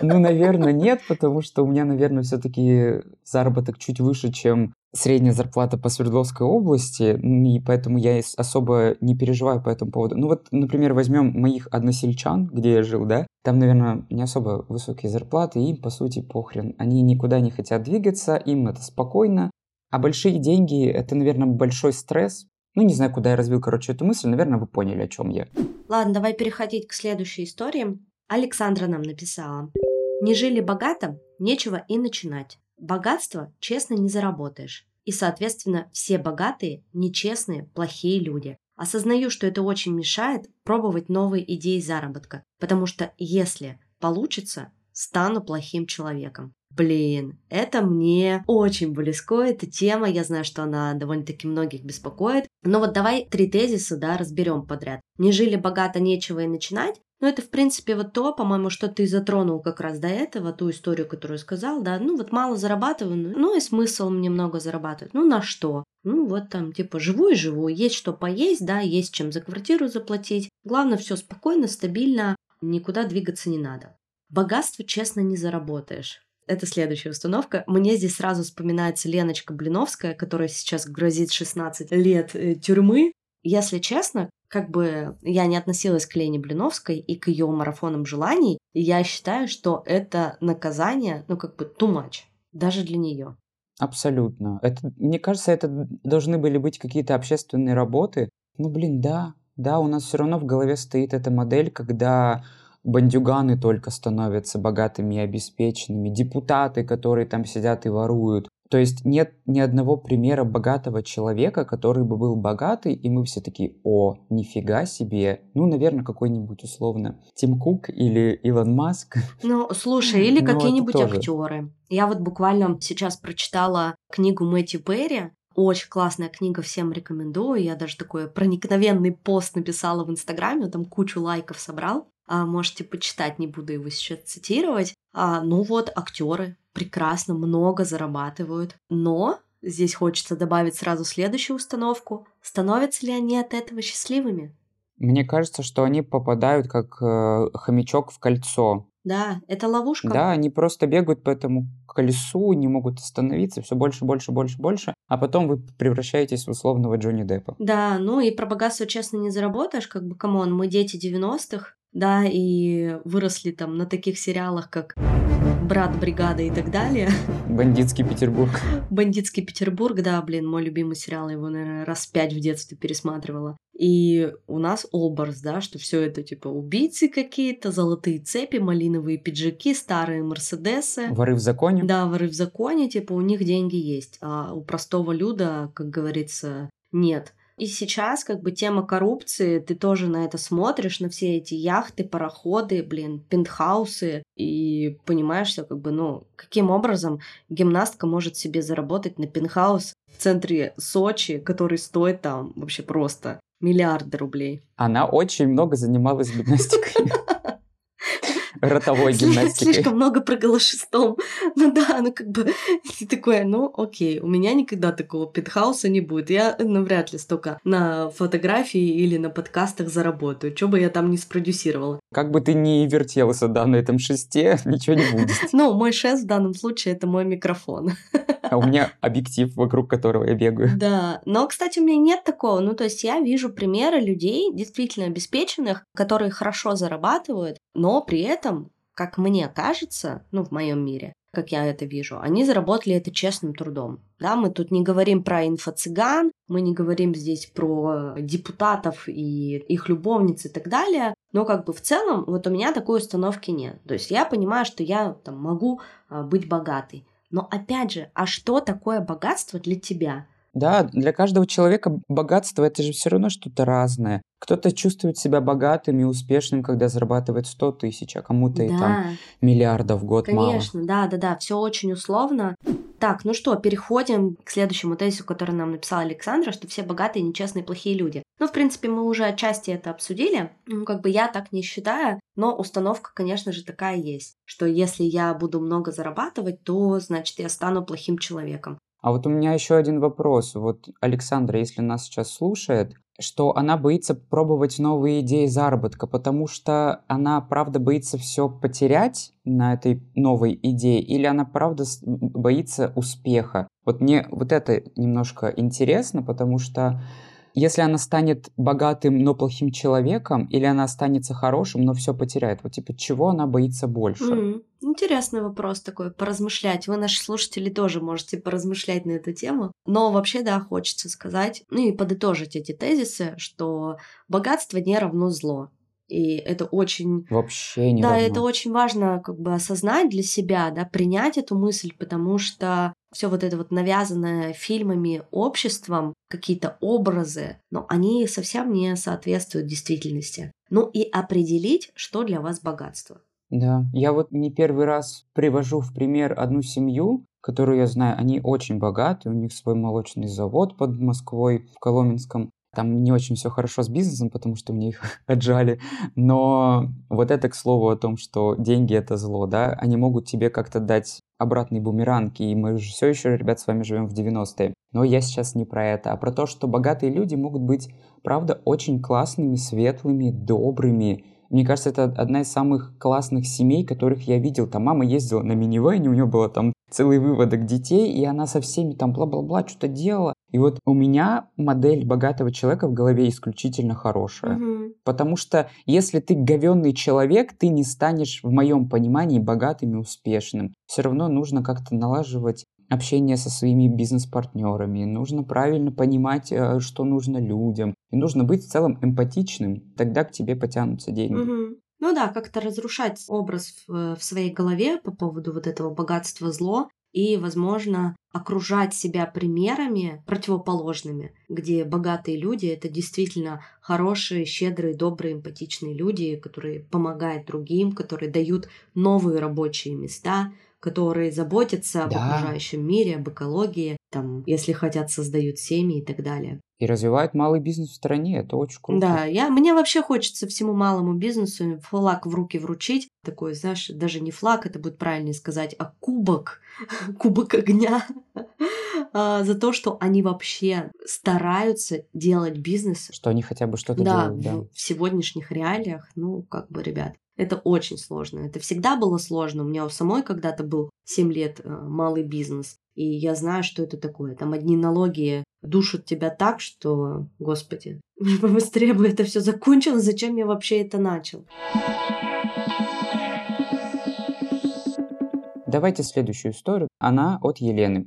Speaker 1: Ну, наверное, нет, потому что у меня, наверное, все-таки заработок чуть выше, чем средняя зарплата по Свердловской области, и поэтому я особо не переживаю по этому поводу. Ну вот, например, возьмем моих односельчан, где я жил, да, там, наверное, не особо высокие зарплаты, им, по сути, похрен. Они никуда не хотят двигаться, им это спокойно. А большие деньги — это, наверное, большой стресс. Ну, не знаю, куда я развил, короче, эту мысль. Наверное, вы поняли, о чем я.
Speaker 2: Ладно, давай переходить к следующей истории. Александра нам написала. Не жили богато, нечего и начинать. Богатство честно не заработаешь. И, соответственно, все богатые, нечестные, плохие люди. Осознаю, что это очень мешает пробовать новые идеи заработка, потому что если получится, стану плохим человеком. Блин, это мне очень близко, эта тема, я знаю, что она довольно-таки многих беспокоит. Но вот давай три тезиса, да, разберем подряд. Не жили богато, нечего и начинать. Ну, это, в принципе, вот то, по-моему, что ты затронул как раз до этого, ту историю, которую сказал, да, ну, вот мало зарабатываю, ну, и смысл мне много зарабатывать. Ну, на что? Ну, вот там, типа, живу и живу, есть что поесть, да, есть чем за квартиру заплатить. Главное, все спокойно, стабильно, никуда двигаться не надо. Богатство, честно, не заработаешь. Это следующая установка. Мне здесь сразу вспоминается Леночка Блиновская, которая сейчас грозит 16 лет э, тюрьмы. Если честно, как бы я не относилась к Лене Блиновской и к ее марафонам желаний, я считаю, что это наказание, ну, как бы too much, даже для нее.
Speaker 1: Абсолютно. Это, мне кажется, это должны были быть какие-то общественные работы. Ну, блин, да, да, у нас все равно в голове стоит эта модель, когда бандюганы только становятся богатыми и обеспеченными, депутаты, которые там сидят и воруют. То есть нет ни одного примера богатого человека, который бы был богатый, и мы все такие, о, нифига себе. Ну, наверное, какой-нибудь условно Тим Кук или Илон Маск.
Speaker 2: Ну, слушай, или какие-нибудь актеры. Я вот буквально сейчас прочитала книгу Мэтью Перри, очень классная книга, всем рекомендую. Я даже такой проникновенный пост написала в Инстаграме, там кучу лайков собрал. А, можете почитать, не буду его сейчас цитировать. А, ну вот, актеры прекрасно, много зарабатывают. Но здесь хочется добавить сразу следующую установку. Становятся ли они от этого счастливыми?
Speaker 1: Мне кажется, что они попадают как э, хомячок в кольцо.
Speaker 2: Да, это ловушка.
Speaker 1: Да, они просто бегают по этому колесу, не могут остановиться, все больше, больше, больше, больше, а потом вы превращаетесь в условного Джонни Деппа.
Speaker 2: Да, ну и про богатство честно не заработаешь, как бы, come on, мы дети 90-х, да, и выросли там на таких сериалах, как «Брат, бригада» и так далее.
Speaker 1: «Бандитский Петербург».
Speaker 2: «Бандитский Петербург», да, блин, мой любимый сериал, его, наверное, раз пять в детстве пересматривала. И у нас образ, да, что все это типа убийцы какие-то, золотые цепи, малиновые пиджаки, старые мерседесы.
Speaker 1: Воры в законе.
Speaker 2: Да, воры в законе, типа у них деньги есть, а у простого люда, как говорится, нет. И сейчас как бы тема коррупции, ты тоже на это смотришь, на все эти яхты, пароходы, блин, пентхаусы, и понимаешь, что как бы, ну, каким образом гимнастка может себе заработать на пентхаус в центре Сочи, который стоит там вообще просто миллиарды рублей.
Speaker 1: Она очень много занималась гимнастикой. ротовой гимнастикой.
Speaker 2: Слишком много прыгала шестом. Ну да, ну как бы ты такое, ну окей, у меня никогда такого пентхауса не будет. Я ну, вряд ли столько на фотографии или на подкастах заработаю. Что бы я там не спродюсировала.
Speaker 1: Как бы ты ни вертелся, да, на этом шесте, ничего не будет.
Speaker 2: Ну, мой шест в данном случае это мой микрофон.
Speaker 1: А у меня объектив, вокруг которого я бегаю.
Speaker 2: Да, но, кстати, у меня нет такого. Ну, то есть я вижу примеры людей, действительно обеспеченных, которые хорошо зарабатывают, но при этом, как мне кажется, ну, в моем мире, как я это вижу, они заработали это честным трудом. Да, мы тут не говорим про инфо-цыган, мы не говорим здесь про депутатов и их любовниц и так далее, но как бы в целом вот у меня такой установки нет. То есть я понимаю, что я там могу а, быть богатой. Но опять же, а что такое богатство для тебя?
Speaker 1: Да, для каждого человека богатство это же все равно что-то разное. Кто-то чувствует себя богатым и успешным, когда зарабатывает 100 тысяч, а кому-то да. и там миллиардов в год
Speaker 2: Конечно,
Speaker 1: мало.
Speaker 2: Конечно, да, да, да, все очень условно. Так, ну что, переходим к следующему тезису, который нам написала Александра, что все богатые, нечестные, плохие люди. Ну, в принципе, мы уже отчасти это обсудили. Ну, как бы я так не считаю, но установка, конечно же, такая есть, что если я буду много зарабатывать, то, значит, я стану плохим человеком.
Speaker 1: А вот у меня еще один вопрос. Вот Александра, если нас сейчас слушает, что она боится пробовать новые идеи заработка, потому что она, правда, боится все потерять на этой новой идее, или она, правда, боится успеха. Вот мне вот это немножко интересно, потому что если она станет богатым, но плохим человеком, или она останется хорошим, но все потеряет? Вот типа чего она боится больше?
Speaker 2: Mm, интересный вопрос такой, поразмышлять. Вы, наши слушатели, тоже можете поразмышлять на эту тему. Но вообще, да, хочется сказать, ну и подытожить эти тезисы, что богатство не равно зло. И это очень...
Speaker 1: Вообще не
Speaker 2: Да,
Speaker 1: равно.
Speaker 2: это очень важно как бы осознать для себя, да, принять эту мысль, потому что все вот это вот навязанное фильмами обществом, какие-то образы, но они совсем не соответствуют действительности. Ну и определить, что для вас богатство.
Speaker 1: Да, я вот не первый раз привожу в пример одну семью, которую я знаю, они очень богаты, у них свой молочный завод под Москвой, в Коломенском. Там не очень все хорошо с бизнесом, потому что мне их отжали. Но вот это, к слову, о том, что деньги — это зло, да, они могут тебе как-то дать обратный бумеранг, и мы же все еще, ребят, с вами живем в 90-е. Но я сейчас не про это, а про то, что богатые люди могут быть, правда, очень классными, светлыми, добрыми, мне кажется, это одна из самых классных семей, которых я видел. Там мама ездила на минивэне, у нее было там целый выводок детей, и она со всеми там бла-бла-бла что-то делала. И вот у меня модель богатого человека в голове исключительно хорошая.
Speaker 2: Мгм.
Speaker 1: Потому что если ты говенный человек, ты не станешь, в моем понимании, богатым и успешным. Все равно нужно как-то налаживать общение со своими бизнес-партнерами, нужно правильно понимать, э, что нужно людям, и нужно быть в целом эмпатичным, тогда к тебе потянутся деньги.
Speaker 2: Мгм. Ну да, как-то разрушать образ в, в своей голове по поводу вот этого богатства зло и, возможно, окружать себя примерами противоположными, где богатые люди это действительно хорошие, щедрые, добрые, эмпатичные люди, которые помогают другим, которые дают новые рабочие места, которые заботятся об
Speaker 1: Да.
Speaker 2: окружающем мире, об экологии, там, если хотят, создают семьи и так далее.
Speaker 1: И развивают малый бизнес в стране, это очень круто.
Speaker 2: Да, я, мне вообще хочется всему малому бизнесу флаг в руки вручить. Такой, знаешь, даже не флаг, это будет правильнее сказать, а кубок, кубок огня а, за то, что они вообще стараются делать бизнес.
Speaker 1: Что они хотя бы что-то
Speaker 2: Да,
Speaker 1: делают, да.
Speaker 2: в сегодняшних реалиях, ну, как бы, ребят, это очень сложно. Это всегда было сложно. У меня у самой когда-то был 7 лет э, малый бизнес. И я знаю, что это такое. Там одни налоги душат тебя так, что, господи, мне бы быстрее бы это все закончилось. Зачем я вообще это начал?
Speaker 1: Давайте следующую историю. Она от Елены.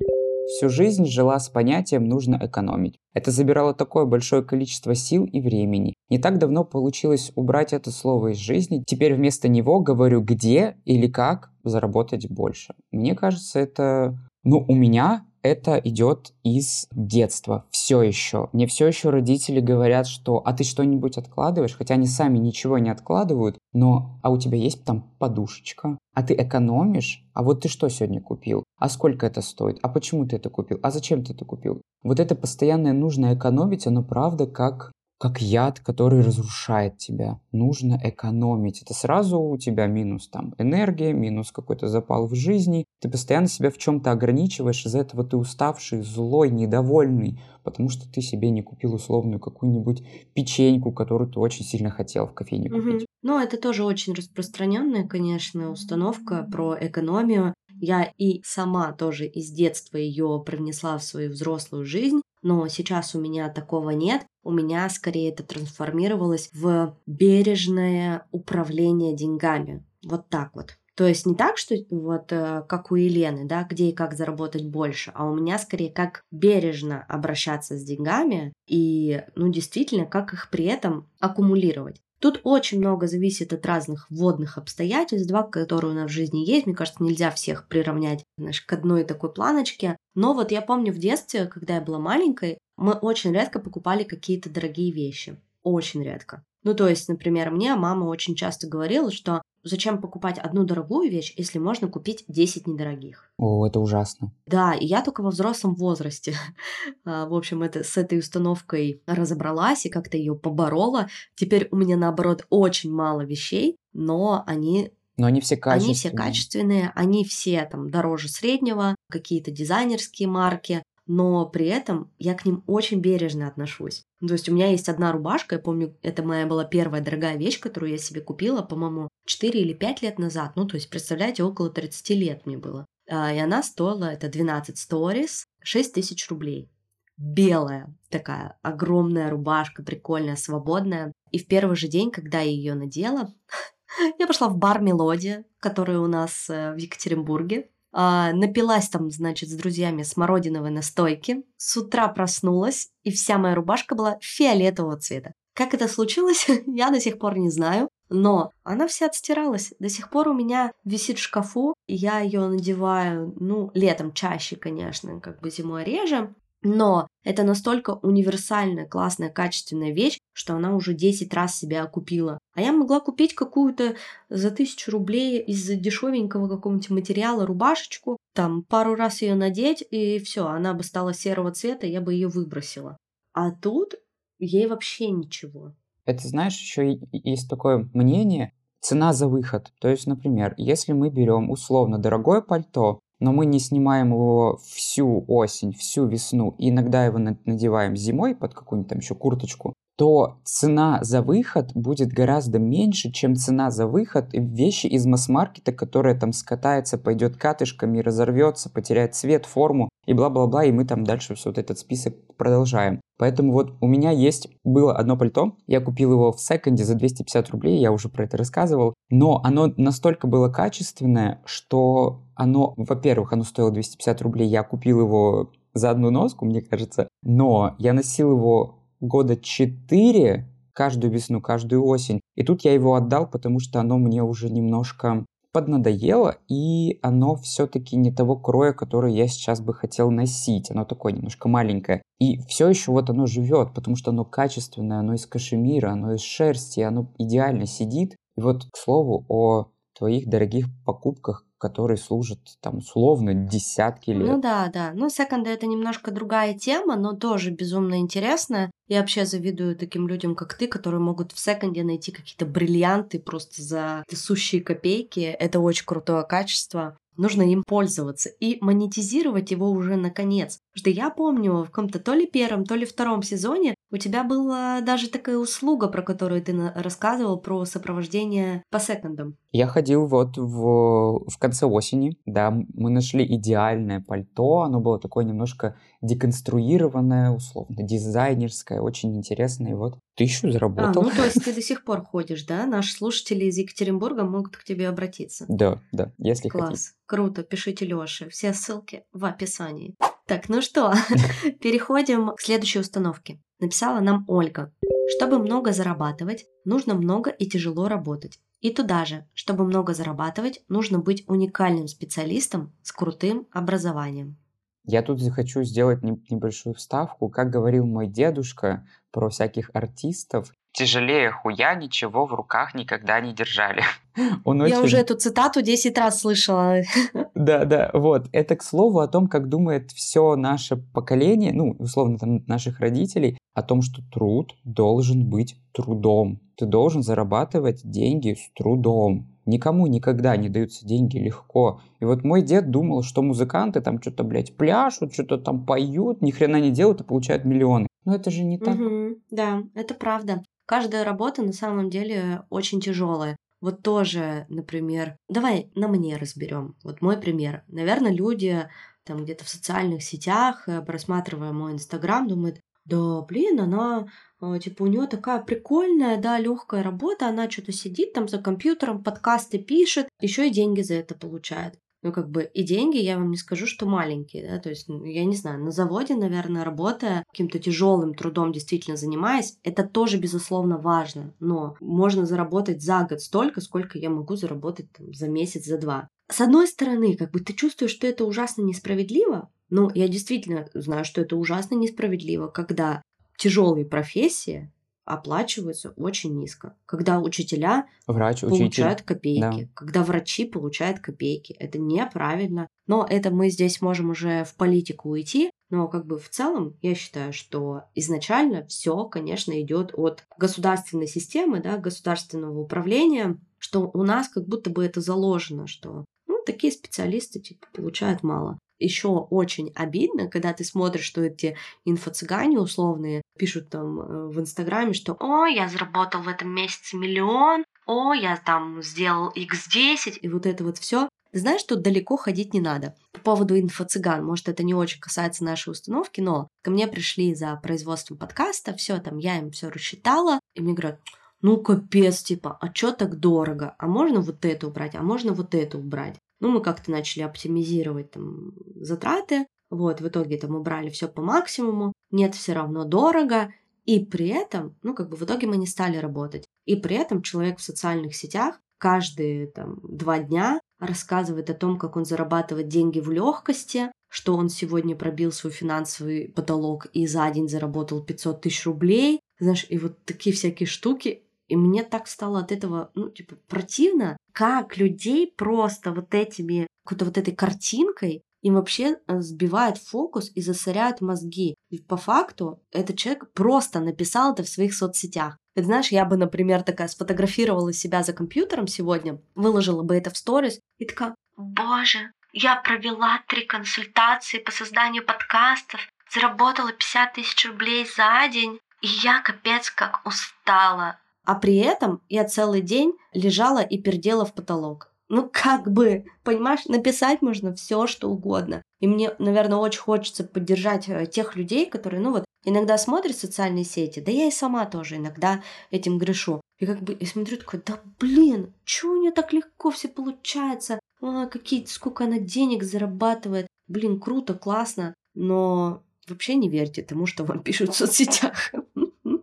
Speaker 1: Всю жизнь жила с понятием «нужно экономить». Это забирало такое большое количество сил и времени. Не так давно получилось убрать это слово из жизни. Теперь вместо него говорю «где» или «как» заработать больше. Мне кажется, это... Ну, у меня это идет из детства. Все еще. Мне все еще родители говорят, что «а ты что-нибудь откладываешь?» Хотя они сами ничего не откладывают, но «а у тебя есть там подушечка?» «А ты экономишь?» «А вот ты что сегодня купил?» «А сколько это стоит?» «А почему ты это купил?» «А зачем ты это купил?» Вот это постоянное нужно экономить, оно правда как как яд, который разрушает тебя. Нужно экономить. Это сразу у тебя минус там энергия, минус какой-то запал в жизни. Ты постоянно себя в чем-то ограничиваешь, из-за этого ты уставший, злой, недовольный, потому что ты себе не купил условную какую-нибудь печеньку, которую ты очень сильно хотел в кофейне купить.
Speaker 2: Ну, это тоже очень распространенная, конечно, установка про экономию. Я и сама тоже из детства ее привнесла в свою взрослую жизнь, но сейчас у меня такого нет. У меня скорее это трансформировалось в бережное управление деньгами. Вот так вот. То есть не так, что вот э, как у Елены, да, где и как заработать больше, а у меня скорее как бережно обращаться с деньгами и, ну, действительно, как их при этом аккумулировать. Тут очень много зависит от разных вводных обстоятельств, два, которые у нас в жизни есть. Мне кажется, нельзя всех приравнять знаешь, к одной такой планочке. Но вот я помню в детстве, когда я была маленькой, мы очень редко покупали какие-то дорогие вещи. Очень редко. Ну, то есть, например, мне мама очень часто говорила, что зачем покупать одну дорогую вещь, если можно купить 10 недорогих.
Speaker 1: О, это ужасно.
Speaker 2: Да, и я только во взрослом возрасте, а, в общем, это, с этой установкой разобралась и как-то ее поборола. Теперь у меня, наоборот, очень мало вещей, но они
Speaker 1: Но они все качественные.
Speaker 2: они все качественные, они все там дороже среднего, какие-то дизайнерские марки, но при этом я к ним очень бережно отношусь. Ну, То есть у меня есть одна рубашка, я помню, это моя была первая дорогая вещь, которую я себе купила, по-моему, 4 или 5 лет назад. Ну, то есть, представляете, около 30 лет мне было. А, И она стоила, это 12 stories, 6 тысяч рублей. Белая такая огромная рубашка, прикольная, свободная. И в первый же день, когда я ее надела, я пошла в бар «Мелодия», который у нас э, в Екатеринбурге. А, напилась там, значит, с друзьями смородиновой настойки. С утра проснулась, и вся моя рубашка была фиолетового цвета. Как это случилось, я до сих пор не знаю. Но она вся отстиралась. До сих пор у меня висит в шкафу, и я ее надеваю, ну, летом чаще, конечно, как бы зимой реже. Но это настолько универсальная, классная, качественная вещь, что она уже 10 раз себя окупила. А я могла купить какую-то за тысячу рублей из дешевенького какого-нибудь материала рубашечку, там пару раз ее надеть, и все, она бы стала серого цвета, я бы ее выбросила. А тут ей вообще ничего.
Speaker 1: Это, знаешь, еще есть такое мнение, цена за выход. То есть, например, если мы берем условно дорогое пальто, но мы не снимаем его всю осень, всю весну, и иногда его надеваем зимой под какую-нибудь там еще курточку, то цена за выход будет гораздо меньше, чем цена за выход вещи из масс-маркета, которая там скатается, пойдет катышками, разорвется, потеряет цвет, форму и бла-бла-бла, и мы там дальше все вот этот список продолжаем. Поэтому вот у меня есть, было одно пальто, я купил его в секонде за 250 рублей, я уже про это рассказывал, но оно настолько было качественное, что оно, во-первых, оно стоило 250 рублей, я купил его за одну носку, мне кажется, но я носил его года 4 каждую весну, каждую осень. И тут я его отдал, потому что оно мне уже немножко поднадоело, и оно все-таки не того кроя, который я сейчас бы хотел носить. Оно такое немножко маленькое. И все еще вот оно живет, потому что оно качественное, оно из кашемира, оно из шерсти, оно идеально сидит. И вот, к слову, о твоих дорогих покупках, которые служат там условно десятки лет.
Speaker 2: Ну да, да. Ну, секонды это немножко другая тема, но тоже безумно интересная. Я вообще завидую таким людям, как ты, которые могут в секонде найти какие-то бриллианты просто за сущие копейки. Это очень крутое качество нужно им пользоваться и монетизировать его уже наконец. Потому что я помню в каком-то то ли первом, то ли втором сезоне у тебя была даже такая услуга, про которую ты рассказывал, про сопровождение по секондам.
Speaker 1: Я ходил вот в, в конце осени, да, мы нашли идеальное пальто, оно было такое немножко деконструированное, условно, дизайнерское, очень интересное, и вот тысячу заработал.
Speaker 2: А, ну то есть ты до сих пор ходишь, да? Наши слушатели из Екатеринбурга могут к тебе обратиться.
Speaker 1: Да, да, если
Speaker 2: Класс.
Speaker 1: хотите.
Speaker 2: Круто, пишите Лёше. Все ссылки в описании. Так, ну что, переходим к следующей установке. Написала нам Ольга. Чтобы много зарабатывать, нужно много и тяжело работать. И туда же, чтобы много зарабатывать, нужно быть уникальным специалистом с крутым образованием.
Speaker 1: Я тут хочу сделать небольшую вставку. Как говорил мой дедушка про всяких артистов, тяжелее хуя ничего в руках никогда не держали.
Speaker 2: Он Я очень... уже эту цитату 10 раз слышала.
Speaker 1: Да, да, вот. Это к слову о том, как думает все наше поколение, ну, условно, там, наших родителей, о том, что труд должен быть трудом. Ты должен зарабатывать деньги с трудом. Никому никогда не даются деньги легко. И вот мой дед думал, что музыканты там что-то, блядь, пляшут, что-то там поют, ни хрена не делают и получают миллионы. Но это же не так.
Speaker 2: Угу, да, это правда. Каждая работа на самом деле очень тяжелая. Вот тоже, например, давай на мне разберем. Вот мой пример. Наверное, люди там где-то в социальных сетях, э, просматривая мой инстаграм, думают, да, блин, она, э, типа, у нее такая прикольная, да, легкая работа, она что-то сидит там за компьютером, подкасты пишет, еще и деньги за это получает ну, как бы, и деньги, я вам не скажу, что маленькие, да, то есть, ну, я не знаю, на заводе, наверное, работая, каким-то тяжелым трудом действительно занимаясь, это тоже, безусловно, важно, но можно заработать за год столько, сколько я могу заработать там, за месяц, за два. С одной стороны, как бы ты чувствуешь, что это ужасно несправедливо, но я действительно знаю, что это ужасно несправедливо, когда тяжелые профессии оплачиваются очень низко. Когда учителя
Speaker 1: Врач,
Speaker 2: получают
Speaker 1: учитель.
Speaker 2: копейки,
Speaker 1: Да.
Speaker 2: когда врачи получают копейки. Это неправильно. Но это мы здесь можем уже в политику уйти. Но как бы в целом я считаю, что изначально все, конечно, идет от государственной системы, да, государственного управления, что у нас как будто бы это заложено, что ну, такие специалисты типа получают мало еще очень обидно, когда ты смотришь, что эти инфо-цыгане условные пишут там э, в Инстаграме, что «О, я заработал в этом месяце миллион», «О, я там сделал x10», и вот это вот все. Знаешь, что далеко ходить не надо. По поводу инфо-цыган, может, это не очень касается нашей установки, но ко мне пришли за производством подкаста, все там, я им все рассчитала, и мне говорят, ну капец, типа, а чё так дорого? А можно вот это убрать, а можно вот это убрать? Ну, мы как-то начали оптимизировать там затраты. Вот, в итоге там убрали все по максимуму. Нет, все равно дорого. И при этом, ну, как бы в итоге мы не стали работать. И при этом человек в социальных сетях каждые там два дня рассказывает о том, как он зарабатывает деньги в легкости, что он сегодня пробил свой финансовый потолок и за день заработал 500 тысяч рублей. Знаешь, и вот такие всякие штуки. И мне так стало от этого, ну, типа, противно, как людей просто вот этими, какой-то вот этой картинкой им вообще э, сбивает фокус и засоряют мозги. И по факту этот человек просто написал это в своих соцсетях. Ты знаешь, я бы, например, такая сфотографировала себя за компьютером сегодня, выложила бы это в сторис и такая, боже, я провела три консультации по созданию подкастов, заработала 50 тысяч рублей за день, и я капец как устала. А при этом я целый день лежала и пердела в потолок. Ну, как бы, понимаешь, написать можно все, что угодно. И мне, наверное, очень хочется поддержать э, тех людей, которые, ну вот, иногда смотрят социальные сети, да я и сама тоже иногда этим грешу. И как бы я смотрю такой, да блин, чё у нее так легко все получается? А, какие, сколько она денег зарабатывает. Блин, круто, классно, но вообще не верьте тому, что вам пишут в соцсетях.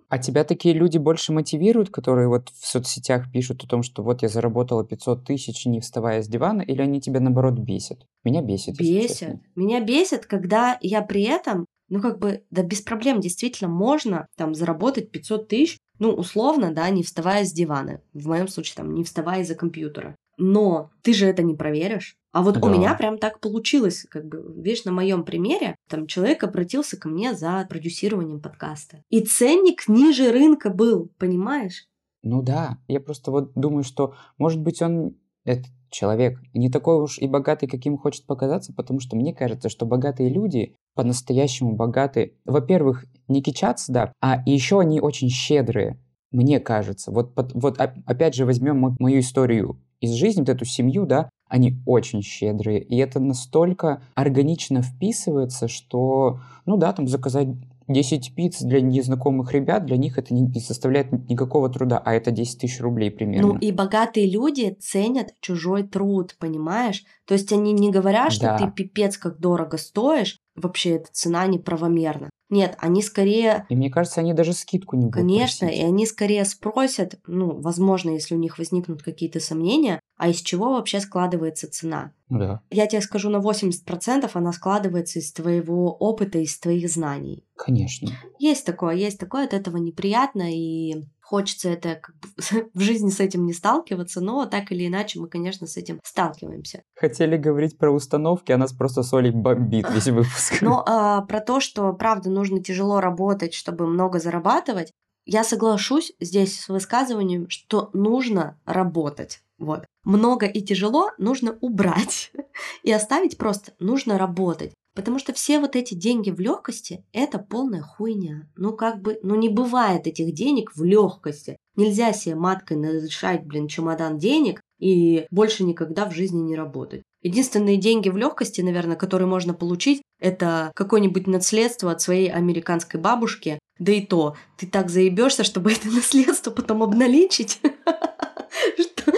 Speaker 1: А тебя такие люди больше мотивируют, которые вот в соцсетях пишут о том, что вот я заработала 500 тысяч, не вставая с дивана, или они тебя наоборот бесят? Меня бесит.
Speaker 2: Бесит. Меня бесит, когда я при этом, ну как бы, да без проблем, действительно можно там заработать 500 тысяч, ну условно, да, не вставая с дивана. В моем случае там не вставая из-за компьютера. Но ты же это не проверишь. А вот да. у меня прям так получилось, как бы, видишь, на моем примере, там человек обратился ко мне за продюсированием подкаста. И ценник ниже рынка был, понимаешь?
Speaker 1: Ну да, я просто вот думаю, что, может быть, он, этот человек, не такой уж и богатый, каким хочет показаться, потому что мне кажется, что богатые люди по-настоящему богатые, во-первых, не кичатся, да, а еще они очень щедрые, мне кажется. Вот, вот опять же возьмем мою историю из жизни, вот эту семью, да, они очень щедрые. И это настолько органично вписывается, что, ну да, там заказать 10 пиц для незнакомых ребят, для них это не составляет никакого труда, а это 10 тысяч рублей примерно.
Speaker 2: Ну и богатые люди ценят чужой труд, понимаешь? То есть они не говорят, что да. ты пипец как дорого стоишь, вообще эта цена неправомерна. Нет, они скорее...
Speaker 1: И мне кажется, они даже скидку не будут
Speaker 2: Конечно,
Speaker 1: просить.
Speaker 2: и они скорее спросят, ну, возможно, если у них возникнут какие-то сомнения, а из чего вообще складывается цена.
Speaker 1: Да.
Speaker 2: Я тебе скажу, на 80% она складывается из твоего опыта, из твоих знаний.
Speaker 1: Конечно.
Speaker 2: Есть такое, есть такое, от этого неприятно, и хочется это как бы в жизни с этим не сталкиваться, но так или иначе мы, конечно, с этим сталкиваемся.
Speaker 1: Хотели говорить про установки, а нас просто Соли бомбит весь выпуск.
Speaker 2: Но а, про то, что, правда, нужно тяжело работать, чтобы много зарабатывать, я соглашусь здесь с высказыванием, что нужно работать. Вот. Много и тяжело нужно убрать и оставить просто нужно работать. Потому что все вот эти деньги в легкости – это полная хуйня. Ну как бы, ну не бывает этих денег в легкости. Нельзя себе маткой надышать, блин, чемодан денег и больше никогда в жизни не работать. Единственные деньги в легкости, наверное, которые можно получить, это какое-нибудь наследство от своей американской бабушки. Да и то, ты так заебешься, чтобы это наследство потом обналичить.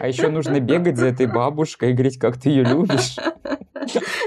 Speaker 1: А еще нужно бегать за этой бабушкой и говорить, как ты ее любишь.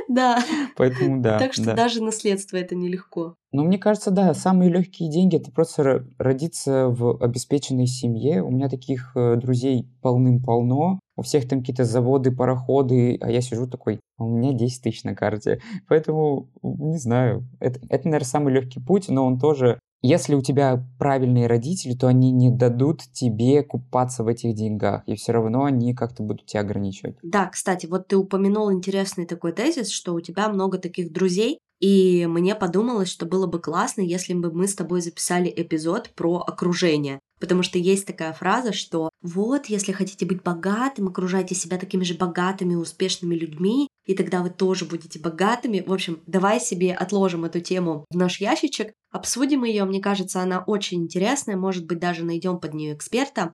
Speaker 2: Да.
Speaker 1: Поэтому да.
Speaker 2: Так что
Speaker 1: да.
Speaker 2: даже наследство это нелегко.
Speaker 1: Ну, мне кажется, да, самые легкие деньги это просто родиться в обеспеченной семье. У меня таких э, друзей полным-полно. У всех там какие-то заводы, пароходы, а я сижу такой, «А у меня 10 тысяч на карте. Поэтому, не знаю, это, это, наверное, самый легкий путь, но он тоже если у тебя правильные родители, то они не дадут тебе купаться в этих деньгах, и все равно они как-то будут тебя ограничивать.
Speaker 2: Да, кстати, вот ты упомянул интересный такой тезис, что у тебя много таких друзей, и мне подумалось, что было бы классно, если бы мы с тобой записали эпизод про окружение. Потому что есть такая фраза, что вот, если хотите быть богатым, окружайте себя такими же богатыми, успешными людьми, и тогда вы тоже будете богатыми. В общем, давай себе отложим эту тему в наш ящичек, обсудим ее. Мне кажется, она очень интересная, может быть, даже найдем под нее эксперта.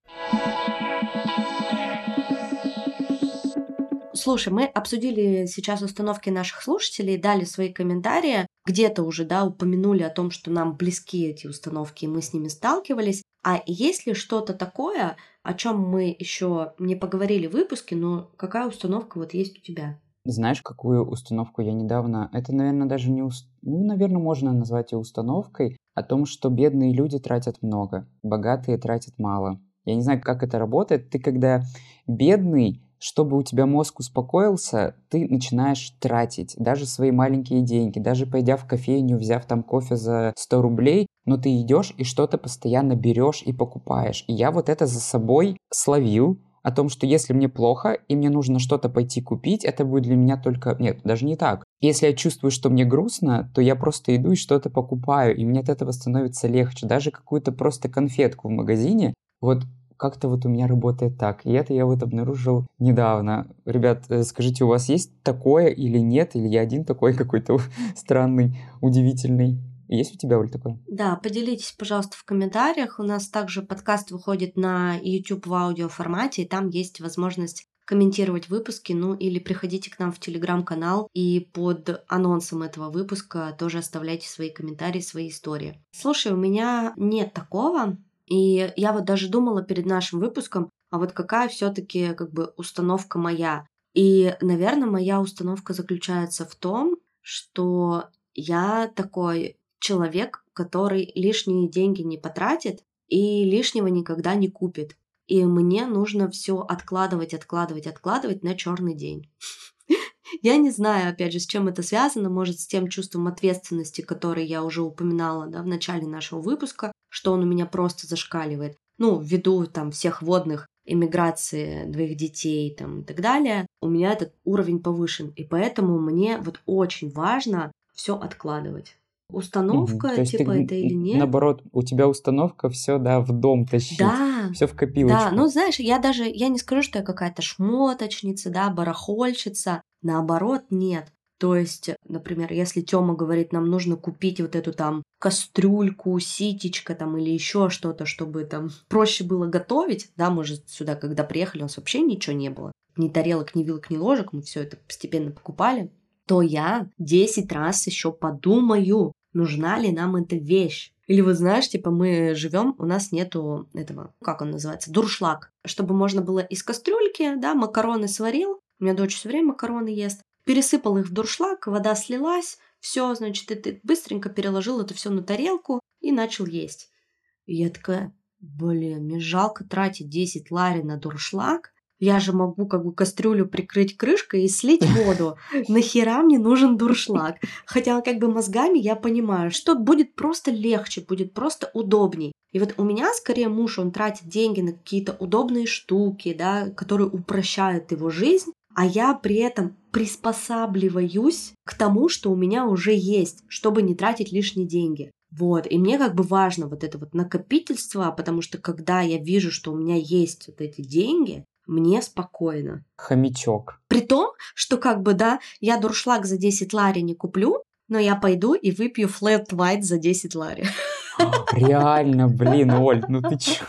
Speaker 2: Слушай, мы обсудили сейчас установки наших слушателей, дали свои комментарии, где-то уже, да, упомянули о том, что нам близки эти установки, и мы с ними сталкивались. А есть ли что-то такое, о чем мы еще не поговорили в выпуске, но какая установка вот есть у тебя?
Speaker 1: Знаешь, какую установку я недавно... Это, наверное, даже не... Уст... Ну, наверное, можно назвать ее установкой о том, что бедные люди тратят много, богатые тратят мало. Я не знаю, как это работает. Ты когда бедный, чтобы у тебя мозг успокоился, ты начинаешь тратить даже свои маленькие деньги, даже пойдя в кофейню, взяв там кофе за 100 рублей, но ты идешь и что-то постоянно берешь и покупаешь. И я вот это за собой словил, о том, что если мне плохо и мне нужно что-то пойти купить, это будет для меня только... Нет, даже не так. Если я чувствую, что мне грустно, то я просто иду и что-то покупаю, и мне от этого становится легче. Даже какую-то просто конфетку в магазине, вот как-то вот у меня работает так. И это я вот обнаружил недавно. Ребят, э, скажите, у вас есть такое или нет? Или я один такой какой-то странный, удивительный? Есть у тебя, Оль, такое?
Speaker 2: Да, поделитесь, пожалуйста, в комментариях. У нас также подкаст выходит на YouTube в аудиоформате, и там есть возможность комментировать выпуски, ну или приходите к нам в телеграм-канал и под анонсом этого выпуска тоже оставляйте свои комментарии, свои истории. Слушай, у меня нет такого, и я вот даже думала перед нашим выпуском, а вот какая все-таки как бы установка моя. И, наверное, моя установка заключается в том, что я такой человек, который лишние деньги не потратит и лишнего никогда не купит. И мне нужно все откладывать, откладывать, откладывать на черный день. Я не знаю, опять же, с чем это связано, может, с тем чувством ответственности, которое я уже упоминала да, в начале нашего выпуска, что он у меня просто зашкаливает. Ну, ввиду там всех водных эмиграции двоих детей там, и так далее, у меня этот уровень повышен. И поэтому мне вот очень важно все откладывать установка, угу. типа ты, это или нет.
Speaker 1: Наоборот, у тебя установка все, да, в дом тащить. Да. Все в копилочку.
Speaker 2: Да, ну знаешь, я даже, я не скажу, что я какая-то шмоточница, да, барахольщица. Наоборот, нет. То есть, например, если Тёма говорит, нам нужно купить вот эту там кастрюльку, ситечка там или еще что-то, чтобы там проще было готовить, да, может, сюда, когда приехали, у нас вообще ничего не было. Ни тарелок, ни вилок, ни ложек, мы все это постепенно покупали то я 10 раз еще подумаю, нужна ли нам эта вещь. Или вот знаешь, типа мы живем, у нас нету этого, как он называется, дуршлаг. Чтобы можно было из кастрюльки, да, макароны сварил, у меня дочь все время макароны ест, пересыпал их в дуршлаг, вода слилась, все, значит, ты быстренько переложил это все на тарелку и начал есть. И я такая, блин, мне жалко тратить 10 лари на дуршлаг, я же могу как бы кастрюлю прикрыть крышкой и слить воду. Нахера мне нужен дуршлаг? Хотя как бы мозгами я понимаю, что будет просто легче, будет просто удобней. И вот у меня скорее муж, он тратит деньги на какие-то удобные штуки, да, которые упрощают его жизнь, а я при этом приспосабливаюсь к тому, что у меня уже есть, чтобы не тратить лишние деньги. Вот, и мне как бы важно вот это вот накопительство, потому что когда я вижу, что у меня есть вот эти деньги, мне спокойно.
Speaker 1: Хомячок.
Speaker 2: При том, что как бы, да, я дуршлаг за 10 лари не куплю, но я пойду и выпью флэт white за 10 лари.
Speaker 1: Реально, блин, Оль, ну ты чё?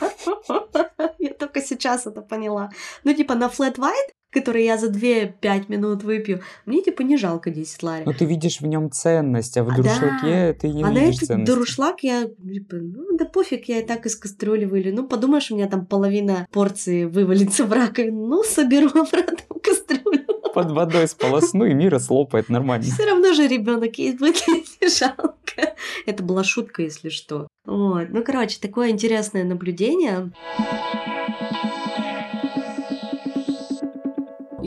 Speaker 2: Я только сейчас это поняла. Ну, типа, на flat white который я за 2-5 минут выпью, мне типа не жалко 10 лари.
Speaker 1: Но ты видишь в нем ценность, а в а дуршлаге да. ты не
Speaker 2: а
Speaker 1: видишь
Speaker 2: ценность.
Speaker 1: А на
Speaker 2: этот дуршлаг я, типа, ну да пофиг, я и так из кастрюли вылью. Ну подумаешь, у меня там половина порции вывалится в раковину, ну соберу обратно в кастрюлю.
Speaker 1: Под водой сполосну, и мира слопает нормально.
Speaker 2: Все равно же ребенок есть, будет не жалко. Это была шутка, если что. Вот. Ну, короче, такое интересное наблюдение.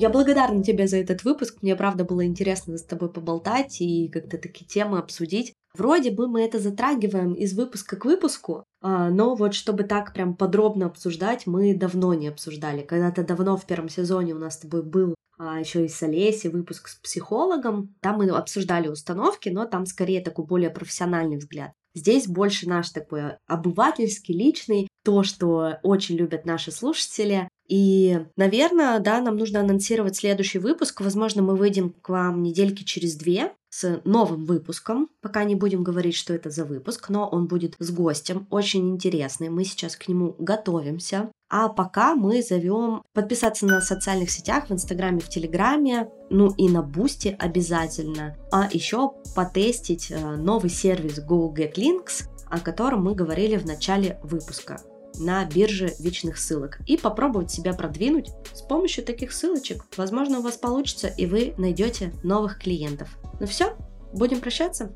Speaker 2: Я благодарна тебе за этот выпуск. Мне, правда, было интересно с тобой поболтать и как-то такие темы обсудить. Вроде бы мы это затрагиваем из выпуска к выпуску, а, но вот чтобы так прям подробно обсуждать, мы давно не обсуждали. Когда-то давно в первом сезоне у нас с тобой был а, еще и с Олесей выпуск с психологом. Там мы обсуждали установки, но там скорее такой более профессиональный взгляд. Здесь больше наш такой обывательский, личный, то, что очень любят наши слушатели. И, наверное, да, нам нужно анонсировать следующий выпуск. Возможно, мы выйдем к вам недельки через две с новым выпуском. Пока не будем говорить, что это за выпуск, но он будет с гостем, очень интересный. Мы сейчас к нему готовимся. А пока мы зовем подписаться на социальных сетях, в Инстаграме, в Телеграме, ну и на Бусти обязательно. А еще потестить э, новый сервис Go Links, о котором мы говорили в начале выпуска на бирже вечных ссылок и попробовать себя продвинуть с помощью таких ссылочек. Возможно, у вас получится, и вы найдете новых клиентов. Ну все, будем прощаться.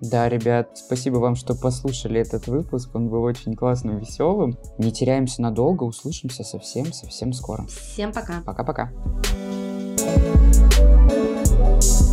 Speaker 1: Да, ребят, спасибо вам, что послушали этот выпуск. Он был очень классным, веселым. Не теряемся надолго, услышимся совсем-совсем скоро.
Speaker 2: Всем пока.
Speaker 1: Пока-пока. thank you